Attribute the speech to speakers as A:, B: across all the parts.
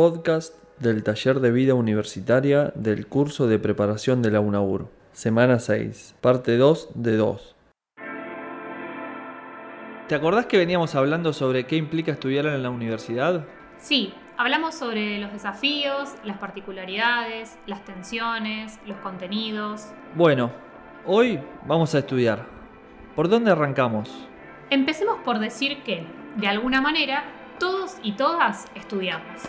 A: podcast del taller de vida universitaria del curso de preparación de la UNAUR, semana 6, parte 2 de 2. ¿Te acordás que veníamos hablando sobre qué implica estudiar en la universidad?
B: Sí, hablamos sobre los desafíos, las particularidades, las tensiones, los contenidos.
A: Bueno, hoy vamos a estudiar. ¿Por dónde arrancamos?
B: Empecemos por decir que, de alguna manera, todos y todas estudiamos.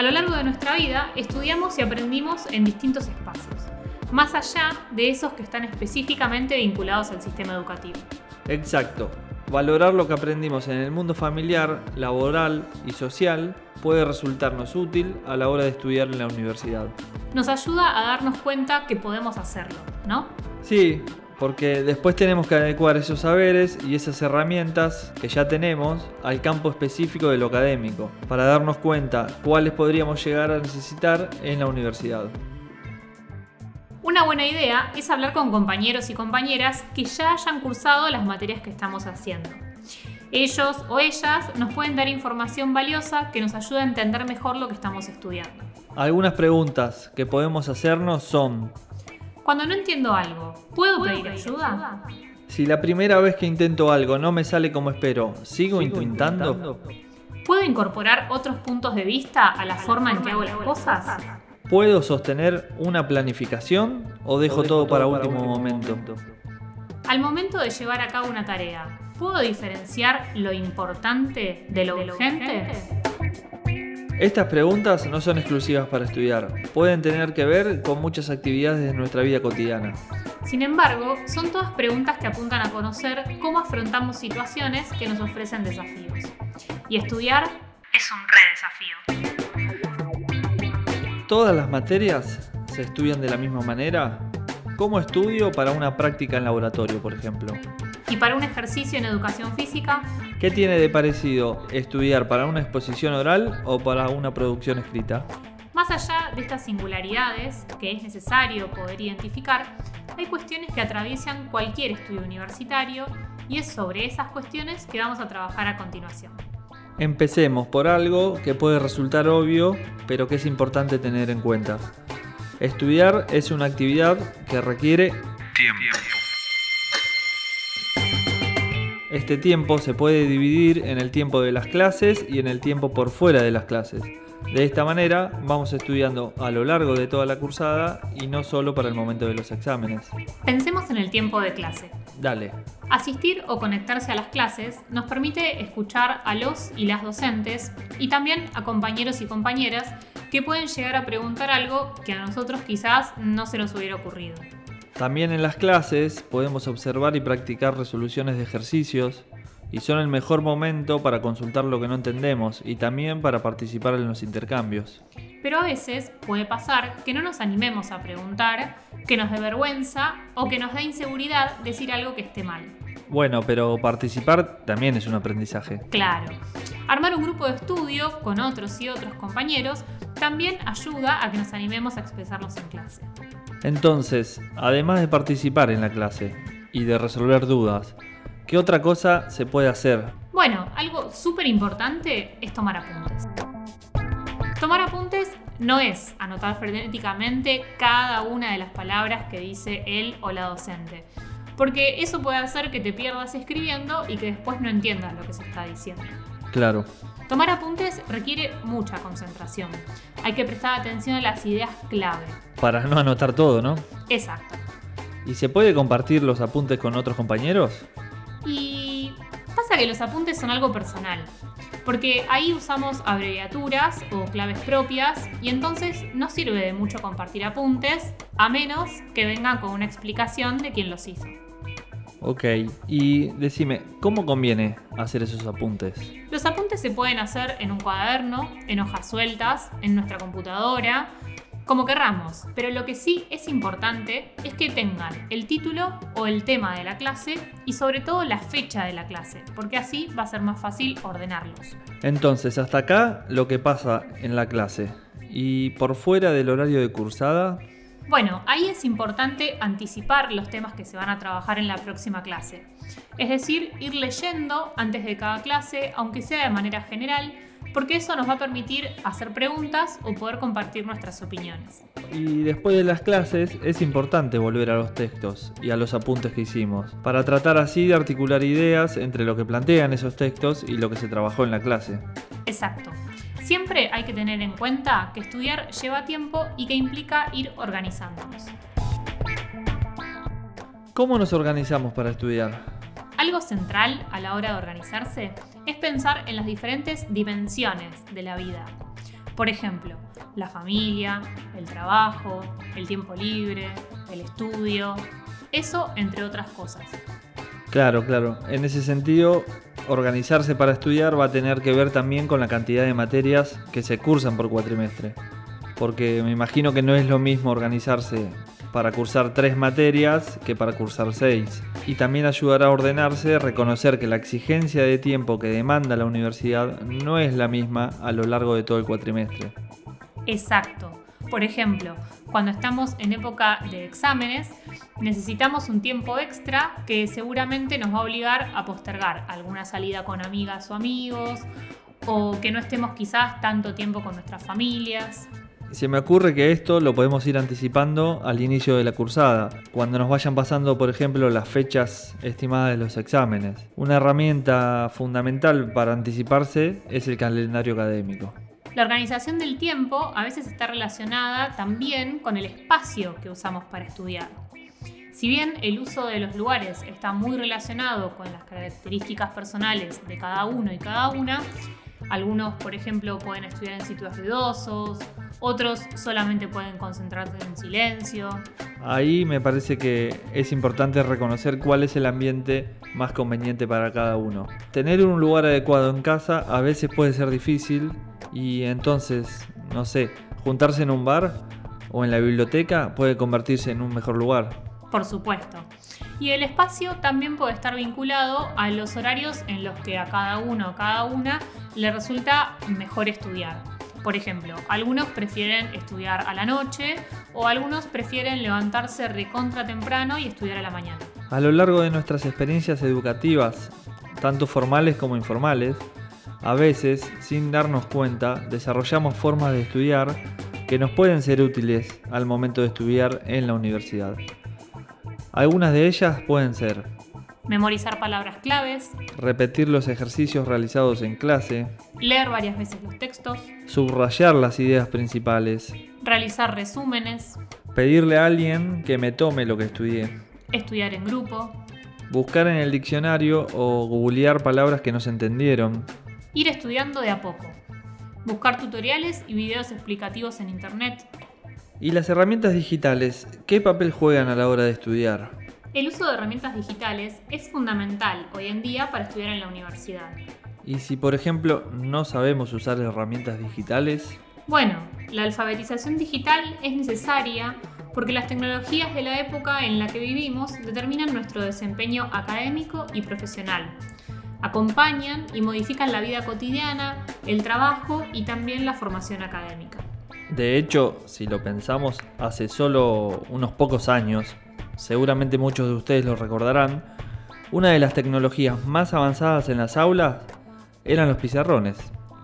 B: A lo largo de nuestra vida estudiamos y aprendimos en distintos espacios, más allá de esos que están específicamente vinculados al sistema educativo.
A: Exacto. Valorar lo que aprendimos en el mundo familiar, laboral y social puede resultarnos útil a la hora de estudiar en la universidad.
B: Nos ayuda a darnos cuenta que podemos hacerlo, ¿no?
A: Sí, porque después tenemos que adecuar esos saberes y esas herramientas que ya tenemos al campo específico de lo académico, para darnos cuenta cuáles podríamos llegar a necesitar en la universidad.
B: Una buena idea es hablar con compañeros y compañeras que ya hayan cursado las materias que estamos haciendo. Ellos o ellas nos pueden dar información valiosa que nos ayude a entender mejor lo que estamos estudiando.
A: Algunas preguntas que podemos hacernos son,
B: Cuando no entiendo algo, ¿puedo pedir ayuda?
A: si la primera vez que intento algo no me sale como espero, ¿sigo, intentando?
B: ¿Puedo incorporar otros puntos de vista a la forma en que hago las cosas?
A: ¿Puedo sostener una planificación o dejo, todo para último momento?
B: Al momento de llevar a cabo una tarea, ¿puedo diferenciar lo importante de lo urgente?
A: Estas preguntas no son exclusivas para estudiar, pueden tener que ver con muchas actividades de nuestra vida cotidiana.
B: Sin embargo, son todas preguntas que apuntan a conocer cómo afrontamos situaciones que nos ofrecen desafíos. Y estudiar es un re desafío.
A: ¿Todas las materias se estudian de la misma manera? ¿Cómo estudio para una práctica en laboratorio, por ejemplo?
B: Y para un ejercicio en educación física,
A: ¿Qué tiene de parecido estudiar para una exposición oral o para una producción escrita?
B: más allá de estas singularidades que es necesario poder identificar, hay cuestiones que atraviesan cualquier estudio universitario y es sobre esas cuestiones que vamos a trabajar a continuación.
A: Empecemos por algo que puede resultar obvio, pero que es importante tener en cuenta. Estudiar es una actividad que requiere Este tiempo se puede dividir en el tiempo de las clases y en el tiempo por fuera de las clases. De esta manera vamos estudiando a lo largo de toda la cursada y no solo para el momento de los exámenes.
B: Pensemos en el tiempo de clase.
A: Dale.
B: Asistir o conectarse a las clases nos permite escuchar a los y las docentes y también a compañeros y compañeras que pueden llegar a preguntar algo que a nosotros quizás no se nos hubiera ocurrido.
A: También en las clases podemos observar y practicar resoluciones de ejercicios y son el mejor momento para consultar lo que no entendemos y también para participar en los intercambios.
B: Pero a veces puede pasar que no nos animemos a preguntar, que nos dé vergüenza o que nos dé inseguridad decir algo que esté mal.
A: Bueno, pero participar también es un aprendizaje.
B: Claro. Armar un grupo de estudio con otros y otros compañeros también ayuda a que nos animemos a expresarnos en clase.
A: Entonces, además de participar en la clase y de resolver dudas, ¿qué otra cosa se puede hacer?
B: Bueno, algo súper importante es tomar apuntes. Tomar apuntes no es anotar frenéticamente cada una de las palabras que dice él o la docente, porque eso puede hacer que te pierdas escribiendo y que después no entiendas lo que se está diciendo.
A: Claro.
B: Tomar apuntes requiere mucha concentración. Hay que prestar atención a las ideas clave.
A: Para no anotar todo, ¿no?
B: Exacto.
A: ¿Y se puede compartir los apuntes con otros compañeros?
B: Y pasa que los apuntes son algo personal, porque ahí usamos abreviaturas o claves propias y entonces no sirve de mucho compartir apuntes a menos que vengan con una explicación de quién los hizo.
A: Ok, y decime, ¿cómo conviene hacer esos apuntes?
B: Los apuntes se pueden hacer en un cuaderno, en hojas sueltas, en nuestra computadora, como querramos, pero lo que sí es importante es que tengan el título o el tema de la clase y sobre todo la fecha de la clase, porque así va a ser más fácil ordenarlos.
A: Entonces, hasta acá lo que pasa en la clase. ¿Y por fuera del horario de cursada?
B: Bueno, ahí es importante anticipar los temas que se van a trabajar en la próxima clase. Es decir, ir leyendo antes de cada clase, aunque sea de manera general, porque eso nos va a permitir hacer preguntas o poder compartir nuestras opiniones.
A: Y después de las clases es importante volver a los textos y a los apuntes que hicimos, para tratar así de articular ideas entre lo que plantean esos textos y lo que se trabajó en la clase.
B: Exacto. Siempre hay que tener en cuenta que estudiar lleva tiempo y que implica ir organizándonos.
A: ¿Cómo nos organizamos para estudiar?
B: Algo central a la hora de organizarse es pensar en las diferentes dimensiones de la vida. Por ejemplo, la familia, el trabajo, el tiempo libre, el estudio, eso entre otras cosas.
A: Claro, claro. En ese sentido, organizarse para estudiar va a tener que ver también con la cantidad de materias que se cursan por cuatrimestre. Porque me imagino que no es lo mismo organizarse para cursar tres materias que para cursar seis. Y también ayudará a ordenarse reconocer que la exigencia de tiempo que demanda la universidad no es la misma a lo largo de todo el cuatrimestre.
B: Exacto. Por ejemplo, cuando estamos en época de exámenes, necesitamos un tiempo extra que seguramente nos va a obligar a postergar alguna salida con amigas o amigos, o que no estemos quizás tanto tiempo con nuestras familias.
A: Se me ocurre que esto lo podemos ir anticipando al inicio de la cursada, cuando nos vayan pasando, por ejemplo, las fechas estimadas de los exámenes. Una herramienta fundamental para anticiparse es el calendario académico.
B: La organización del tiempo a veces está relacionada también con el espacio que usamos para estudiar. Si bien el uso de los lugares está muy relacionado con las características personales de cada uno y cada una, algunos, por ejemplo, pueden estudiar en sitios ruidosos, otros solamente pueden concentrarse en silencio.
A: Ahí me parece que es importante reconocer cuál es el ambiente más conveniente para cada uno. Tener un lugar adecuado en casa a veces puede ser difícil y entonces, no sé, juntarse en un bar o en la biblioteca puede convertirse en un mejor lugar.
B: Por supuesto. Y el espacio también puede estar vinculado a los horarios en los que a cada uno o cada una le resulta mejor estudiar. Por ejemplo, algunos prefieren estudiar a la noche o algunos prefieren levantarse recontra temprano y estudiar a la mañana.
A: A lo largo de nuestras experiencias educativas, tanto formales como informales, a veces, sin darnos cuenta, desarrollamos formas de estudiar que nos pueden ser útiles al momento de estudiar en la universidad. Algunas de ellas pueden ser
B: memorizar palabras claves,
A: repetir los ejercicios realizados en clase,
B: leer varias veces los textos,
A: subrayar las ideas principales,
B: realizar resúmenes,
A: pedirle a alguien que me tome lo que estudié,
B: estudiar en grupo,
A: buscar en el diccionario o googlear palabras que no se entendieron,
B: ir estudiando de a poco, buscar tutoriales y videos explicativos en internet.
A: ¿Y las herramientas digitales qué papel juegan a la hora de estudiar?
B: El uso de herramientas digitales es fundamental hoy en día para estudiar en la universidad.
A: ¿Y si, por ejemplo, no sabemos usar herramientas digitales?
B: Bueno, la alfabetización digital es necesaria porque las tecnologías de la época en la que vivimos determinan nuestro desempeño académico y profesional. Acompañan y modifican la vida cotidiana, el trabajo y también la formación académica.
A: De hecho, si lo pensamos, hace solo unos pocos años, seguramente muchos de ustedes lo recordarán, una de las tecnologías más avanzadas en las aulas eran los pizarrones.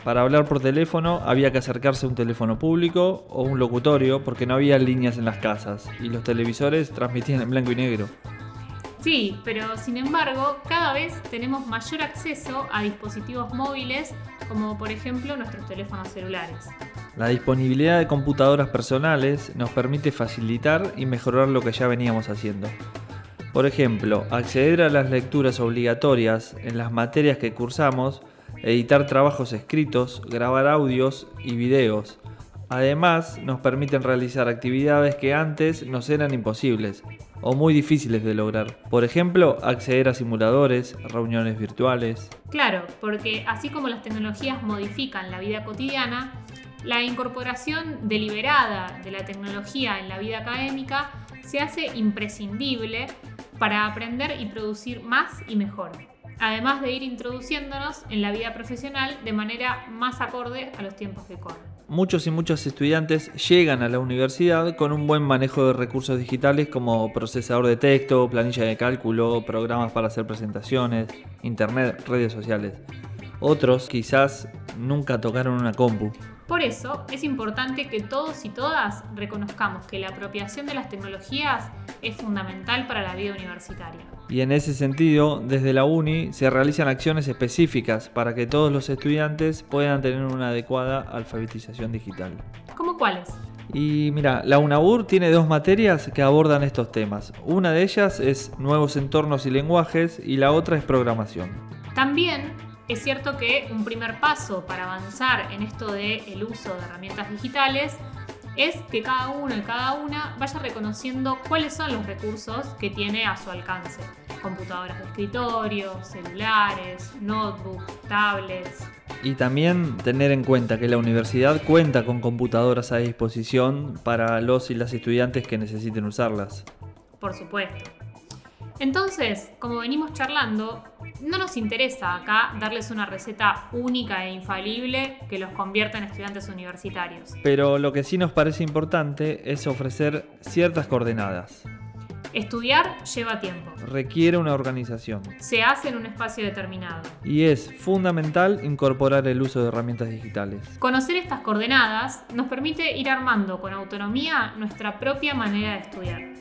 A: Para hablar por teléfono había que acercarse a un teléfono público o un locutorio porque no había líneas en las casas y los televisores transmitían en blanco y negro.
B: Sí, pero sin embargo, cada vez tenemos mayor acceso a dispositivos móviles como por ejemplo nuestros teléfonos celulares.
A: La disponibilidad de computadoras personales nos permite facilitar y mejorar lo que ya veníamos haciendo. Por ejemplo, acceder a las lecturas obligatorias en las materias que cursamos, editar trabajos escritos, grabar audios y videos. Además, nos permiten realizar actividades que antes nos eran imposibles o muy difíciles de lograr. Por ejemplo, acceder a simuladores, reuniones virtuales.
B: Claro, porque así como las tecnologías modifican la vida cotidiana, la incorporación deliberada de la tecnología en la vida académica se hace imprescindible para aprender y producir más y mejor, además de ir introduciéndonos en la vida profesional de manera más acorde a los tiempos que corren.
A: muchos y muchos estudiantes llegan a la universidad con un buen manejo de recursos digitales como procesador de texto, planilla de cálculo, programas para hacer presentaciones, internet, redes sociales. Otros quizás nunca tocaron una compu.
B: Por eso es importante que todos y todas reconozcamos que la apropiación de las tecnologías es fundamental para la vida universitaria.
A: Y en ese sentido, desde la UNI se realizan acciones específicas para que todos los estudiantes puedan tener una adecuada alfabetización digital.
B: ¿Cómo cuáles?
A: Y mira, la UNAUR tiene dos materias que abordan estos temas. Una de ellas es nuevos entornos y lenguajes y la otra es programación.
B: También es cierto que un primer paso para avanzar en esto del uso de herramientas digitales es que cada uno y cada una vaya reconociendo cuáles son los recursos que tiene a su alcance. Computadoras de escritorio, celulares, notebooks, tablets.
A: Y también tener en cuenta que la universidad cuenta con computadoras a disposición para los y las estudiantes que necesiten usarlas.
B: Por supuesto. Entonces, como venimos charlando, no nos interesa acá darles una receta única e infalible que los convierta en estudiantes universitarios.
A: Pero lo que sí nos parece importante es ofrecer ciertas coordenadas.
B: Estudiar lleva tiempo.
A: Requiere una organización.
B: Se hace en un espacio determinado.
A: Y es fundamental incorporar el uso de herramientas digitales.
B: Conocer estas coordenadas nos permite ir armando con autonomía nuestra propia manera de estudiar.